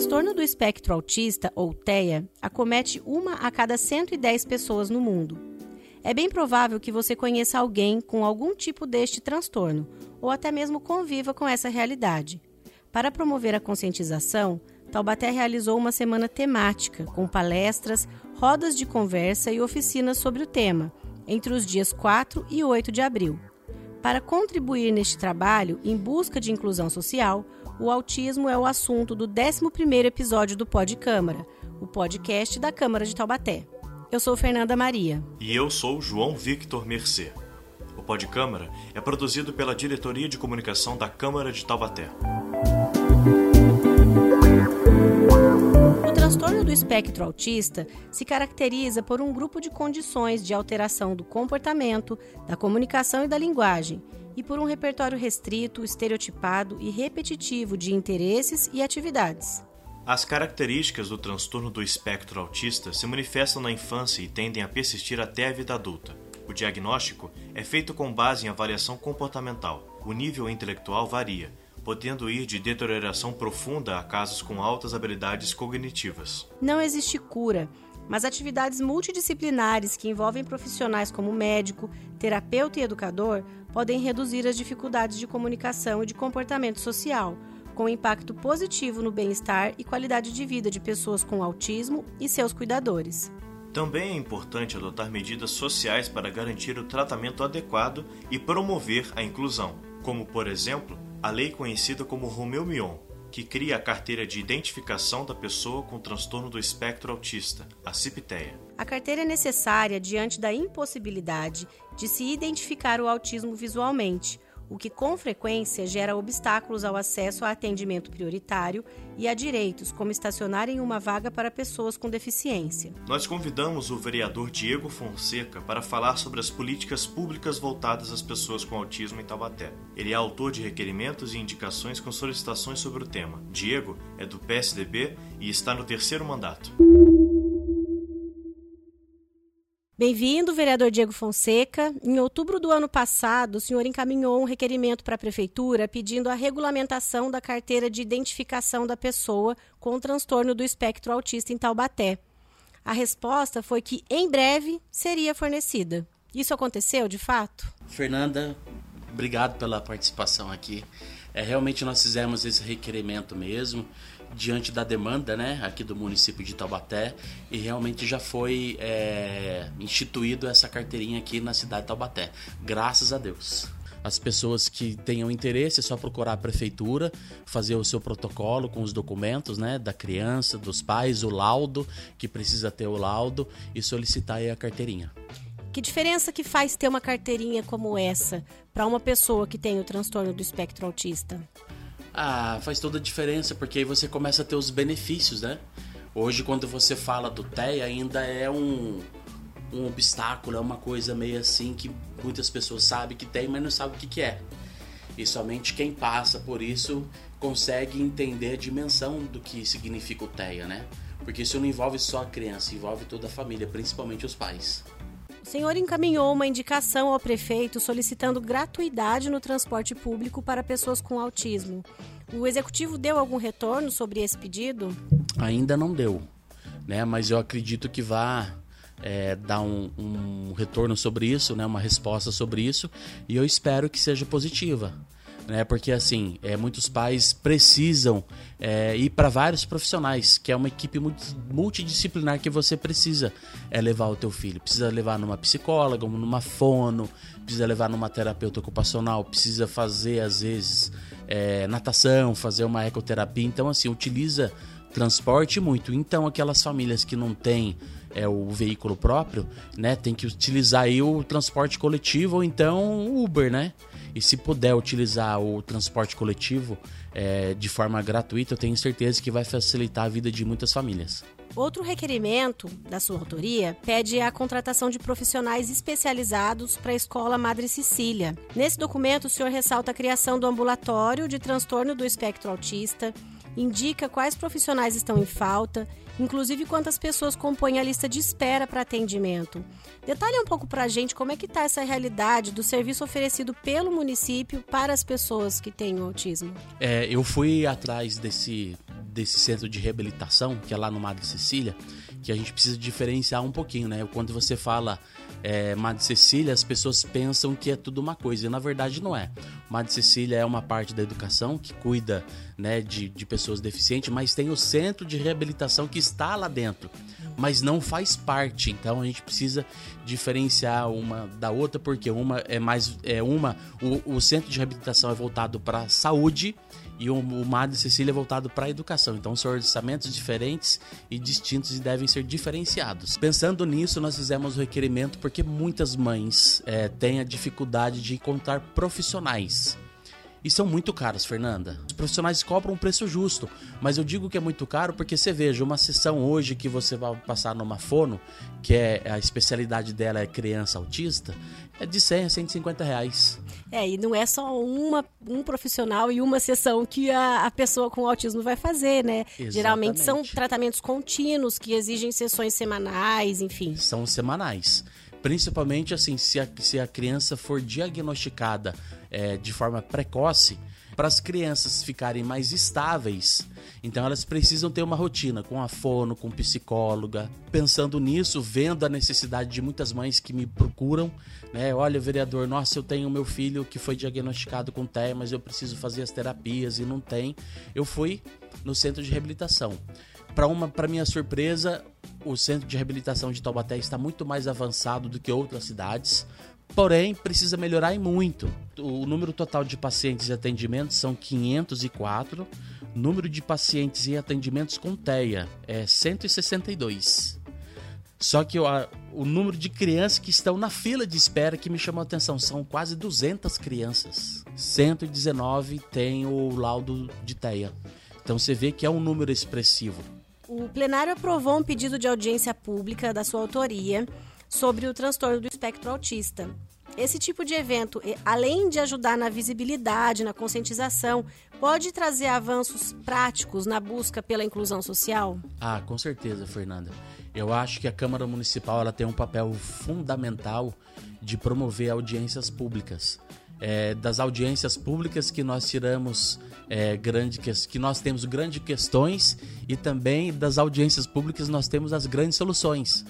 transtorno do espectro autista, ou TEA, acomete uma a cada 110 pessoas no mundo. É bem provável que você conheça alguém com algum tipo deste transtorno, ou até mesmo conviva com essa realidade. Para promover a conscientização, Taubaté realizou uma semana temática, com palestras, rodas de conversa e oficinas sobre o tema, entre os dias 4 e 8 de abril. Para contribuir neste trabalho em busca de inclusão social, o autismo é o assunto do 11º episódio do Pod Câmara, o podcast da Câmara de Taubaté. Eu sou Fernanda Maria. E eu sou João Victor Mercê. O Pod Câmara é produzido pela Diretoria de Comunicação da Câmara de Taubaté. O transtorno do espectro autista se caracteriza por um grupo de condições de alteração do comportamento, da comunicação e da linguagem, e por um repertório restrito, estereotipado e repetitivo de interesses e atividades. As características do transtorno do espectro autista se manifestam na infância e tendem a persistir até a vida adulta. O diagnóstico é feito com base em avaliação comportamental. O nível intelectual varia, podendo ir de deterioração profunda a casos com altas habilidades cognitivas. Não existe cura, mas atividades multidisciplinares que envolvem profissionais como médico, terapeuta e educador podem reduzir as dificuldades de comunicação e de comportamento social, com impacto positivo no bem-estar e qualidade de vida de pessoas com autismo e seus cuidadores. Também é importante adotar medidas sociais para garantir o tratamento adequado e promover a inclusão, como, por exemplo, a lei conhecida como Romeu-Mion, que cria a carteira de identificação da pessoa com transtorno do espectro autista, a CIPTEA. A carteira é necessária diante da impossibilidade de se identificar o autismo visualmente, o que com frequência gera obstáculos ao acesso a atendimento prioritário e a direitos, como estacionar em uma vaga para pessoas com deficiência. Nós convidamos o vereador Diego Fonseca para falar sobre as políticas públicas voltadas às pessoas com autismo em Taubaté. Ele é autor de requerimentos e indicações com solicitações sobre o tema. Diego é do PSDB e está no terceiro mandato. Bem-vindo, vereador Diego Fonseca. Em outubro do ano passado, o senhor encaminhou um requerimento para a Prefeitura pedindo a regulamentação da carteira de identificação da pessoa com transtorno do espectro autista em Taubaté. A resposta foi que, em breve, seria fornecida. Isso aconteceu, de fato? Fernanda, obrigado pela participação aqui. É, realmente nós fizemos esse requerimento mesmo diante da demanda né, aqui do município de Taubaté e realmente já foi é, instituído essa carteirinha aqui na cidade de Taubaté. Graças a Deus. As pessoas que tenham interesse é só procurar a prefeitura, fazer o seu protocolo com os documentos né, da criança, dos pais, o laudo, que precisa ter o laudo, e solicitar aí a carteirinha. Que diferença que faz ter uma carteirinha como essa para uma pessoa que tem o transtorno do espectro autista? Ah, faz toda a diferença, porque aí você começa a ter os benefícios, né? Hoje, quando você fala do TEA, ainda é um, um obstáculo, é uma coisa meio assim que muitas pessoas sabem que tem, mas não sabem o que, que é. E somente quem passa por isso consegue entender a dimensão do que significa o TEA, né? Porque isso não envolve só a criança, envolve toda a família, principalmente os pais. Senhor encaminhou uma indicação ao prefeito solicitando gratuidade no transporte público para pessoas com autismo. O executivo deu algum retorno sobre esse pedido? Ainda não deu, né? Mas eu acredito que vá é, dar um, um retorno sobre isso, né? Uma resposta sobre isso e eu espero que seja positiva né? Porque assim, é, muitos pais precisam é, ir para vários profissionais, que é uma equipe multidisciplinar que você precisa é, levar o teu filho. Precisa levar numa psicóloga, numa fono, precisa levar numa terapeuta ocupacional, precisa fazer às vezes é, natação, fazer uma ecoterapia. Então assim, utiliza transporte muito. Então aquelas famílias que não têm é o veículo próprio, né, tem que utilizar aí o transporte coletivo ou então o Uber, né? E se puder utilizar o transporte coletivo é, de forma gratuita, eu tenho certeza que vai facilitar a vida de muitas famílias. Outro requerimento da sua autoria pede a contratação de profissionais especializados para a Escola Madre Cecília. Nesse documento, o senhor ressalta a criação do ambulatório de transtorno do espectro autista, indica quais profissionais estão em falta, inclusive quantas pessoas compõem a lista de espera para atendimento. Detalhe um pouco para a gente como é que está essa realidade do serviço oferecido pelo município para as pessoas que têm autismo. É, eu fui atrás desse desse centro de reabilitação, que é lá no Madre Cecília, que a gente precisa diferenciar um pouquinho, né? Quando você fala é, Madre Cecília, as pessoas pensam que é tudo uma coisa, e na verdade não é. Madre Cecília é uma parte da educação que cuida né, de, de pessoas deficientes, mas tem o centro de reabilitação que está lá dentro, mas não faz parte. Então a gente precisa diferenciar uma da outra, porque uma é mais. É uma, o, o centro de reabilitação é voltado para saúde e o, o Cecília é voltado para a educação. Então são orçamentos diferentes e distintos e devem ser diferenciados. Pensando nisso, nós fizemos o requerimento porque muitas mães é, têm a dificuldade de encontrar profissionais e são muito caros, Fernanda. Os profissionais cobram um preço justo, mas eu digo que é muito caro porque você veja, uma sessão hoje que você vai passar numa fono, que é a especialidade dela é criança autista, é de 100 a 150 reais. É, e não é só uma, um profissional e uma sessão que a, a pessoa com autismo vai fazer, né? Exatamente. Geralmente são tratamentos contínuos que exigem sessões semanais, enfim. São semanais. Principalmente assim, se a, se a criança for diagnosticada é, de forma precoce, para as crianças ficarem mais estáveis, então elas precisam ter uma rotina com a fono, com psicóloga. Pensando nisso, vendo a necessidade de muitas mães que me procuram, né? Olha, vereador, nossa, eu tenho meu filho que foi diagnosticado com TEA, mas eu preciso fazer as terapias e não tem. Eu fui no centro de reabilitação. Para uma, para minha surpresa, o centro de reabilitação de Taubaté está muito mais avançado do que outras cidades, porém precisa melhorar e muito. O número total de pacientes e atendimentos são 504, número de pacientes e atendimentos com TEA é 162. Só que o, o número de crianças que estão na fila de espera que me chamou a atenção são quase 200 crianças. 119 tem o laudo de TEA. Então você vê que é um número expressivo. O plenário aprovou um pedido de audiência pública da sua autoria sobre o transtorno do espectro autista. Esse tipo de evento, além de ajudar na visibilidade, na conscientização, pode trazer avanços práticos na busca pela inclusão social? Ah, com certeza, Fernanda. Eu acho que a Câmara Municipal ela tem um papel fundamental de promover audiências públicas. É, das audiências públicas que nós tiramos é, grande que nós temos grandes questões e também das audiências públicas nós temos as grandes soluções.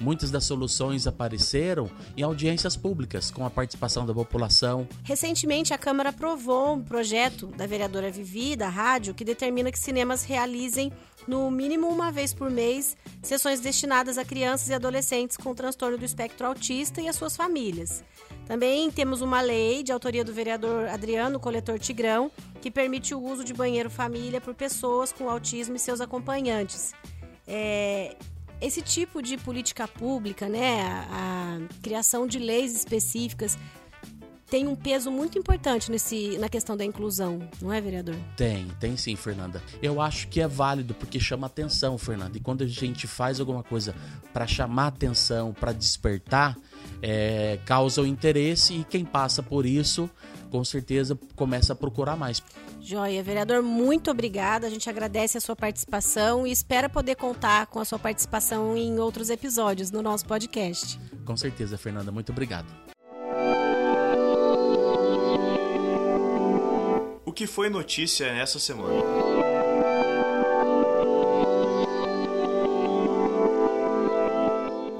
Muitas das soluções apareceram em audiências públicas, com a participação da população. Recentemente, a Câmara aprovou um projeto da vereadora Vivi, da rádio, que determina que cinemas realizem, no mínimo uma vez por mês, sessões destinadas a crianças e adolescentes com transtorno do espectro autista e as suas famílias. Também temos uma lei de autoria do vereador Adriano Coletor Tigrão, que permite o uso de banheiro família por pessoas com autismo e seus acompanhantes. É, esse tipo de política pública, né, a, a, criação de leis específicas, tem um peso muito importante nesse, na questão da inclusão, não é, vereador? Tem, tem sim, Fernanda. Eu acho que é válido porque chama atenção, Fernanda. E quando a gente faz alguma coisa para chamar atenção, para despertar, é, causa o interesse e quem passa por isso, com certeza, começa a procurar mais. Joia, vereador, muito obrigada. A gente agradece a sua participação e espera poder contar com a sua participação em outros episódios no nosso podcast. Com certeza, Fernanda, muito obrigado. O que foi notícia essa semana?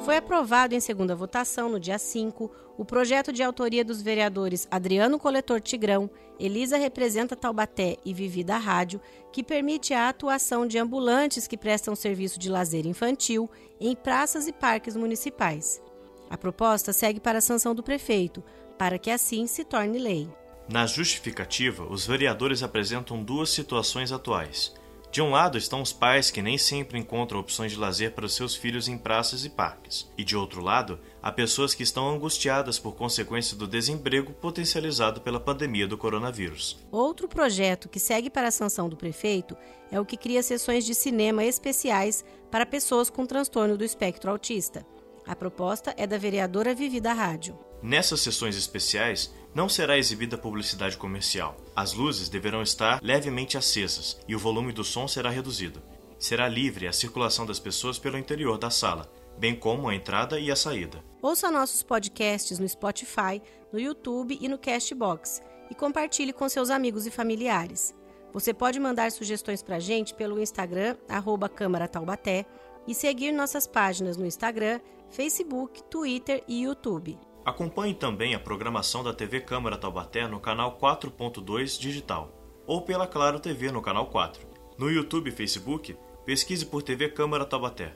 Foi aprovado em segunda votação, no dia 5, o projeto de autoria dos vereadores Adriano Coletor Tigrão, Elisa Representa Taubaté e Vivi da Rádio, que permite a atuação de ambulantes que prestam serviço de lazer infantil em praças e parques municipais. A proposta segue para a sanção do prefeito, para que assim se torne lei. Na justificativa, os vereadores apresentam duas situações atuais. De um lado estão os pais que nem sempre encontram opções de lazer para os seus filhos em praças e parques, e de outro lado, há pessoas que estão angustiadas por consequência do desemprego potencializado pela pandemia do coronavírus. Outro projeto que segue para a sanção do prefeito é o que cria sessões de cinema especiais para pessoas com transtorno do espectro autista. A proposta é da vereadora Vivi da Rádio. Nessas sessões especiais, não será exibida publicidade comercial. As luzes deverão estar levemente acesas e o volume do som será reduzido. Será livre a circulação das pessoas pelo interior da sala, bem como a entrada e a saída. Ouça nossos podcasts no Spotify, no YouTube e no Castbox e compartilhe com seus amigos e familiares. Você pode mandar sugestões para a gente pelo Instagram, arroba Câmara Taubaté, e seguir nossas páginas no Instagram, Facebook, Twitter e YouTube. Acompanhe também a programação da TV Câmara Taubaté no canal 4.2 digital ou pela Claro TV no canal 4. No YouTube e Facebook, pesquise por TV Câmara Taubaté.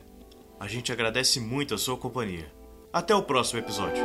A gente agradece muito a sua companhia. Até o próximo episódio.